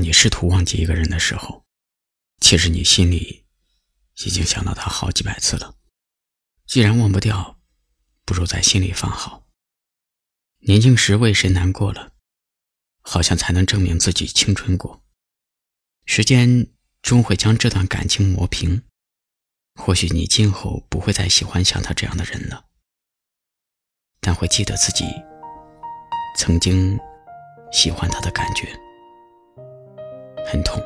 当你试图忘记一个人的时候，其实你心里已经想到他好几百次了。既然忘不掉，不如在心里放好。年轻时为谁难过了，好像才能证明自己青春过。时间终会将这段感情磨平，或许你今后不会再喜欢像他这样的人了，但会记得自己曾经喜欢他的感觉。很痛，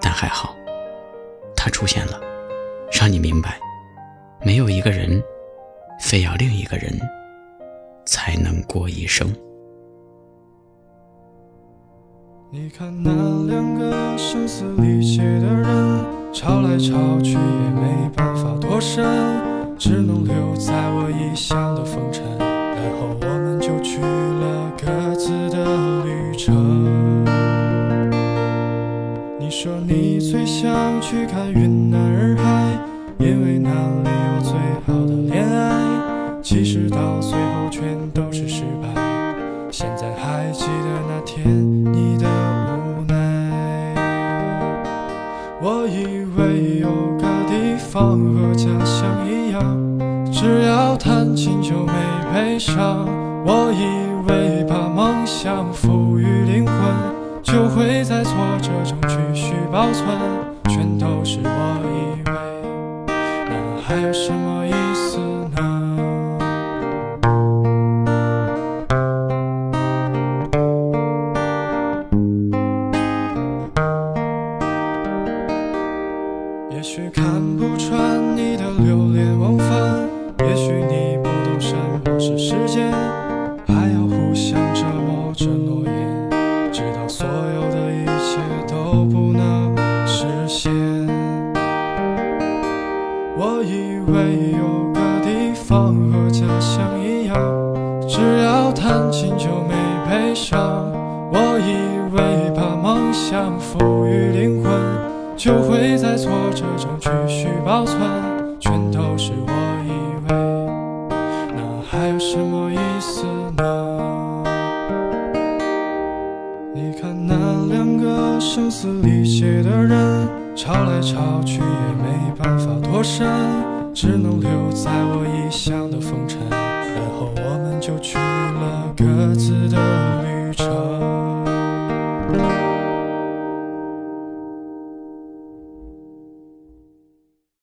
但还好，他出现了，让你明白，没有一个人非要另一个人才能过一生。你看那两个声嘶力竭的人，吵来吵去也没办法脱身，只能留在我异乡的风尘，然后我们就去了各自的旅程。说你最想去看云南洱海，因为那里有最好的恋爱。其实到最后全都是失败。现在还记得那天你的无奈。我以为有个地方和家乡一样，只要弹琴就没悲伤。我以为把梦想赋予灵魂。就会在挫折中继续保存，全都是我以为，那还有什么意思呢？也许看以为有个地方和家乡一样，只要弹琴就没悲伤。我以为把梦想赋予灵魂，就会在挫折中继续保存。全都是我以为，那还有什么意思呢？你看那两个声嘶力竭的人，吵来吵去也没办法脱身，只能留在我异乡的风尘，然后我们就去了各自的旅程。